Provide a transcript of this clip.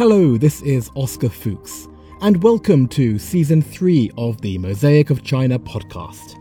Hello, this is Oscar Fuchs, and welcome to season three of the Mosaic of China podcast.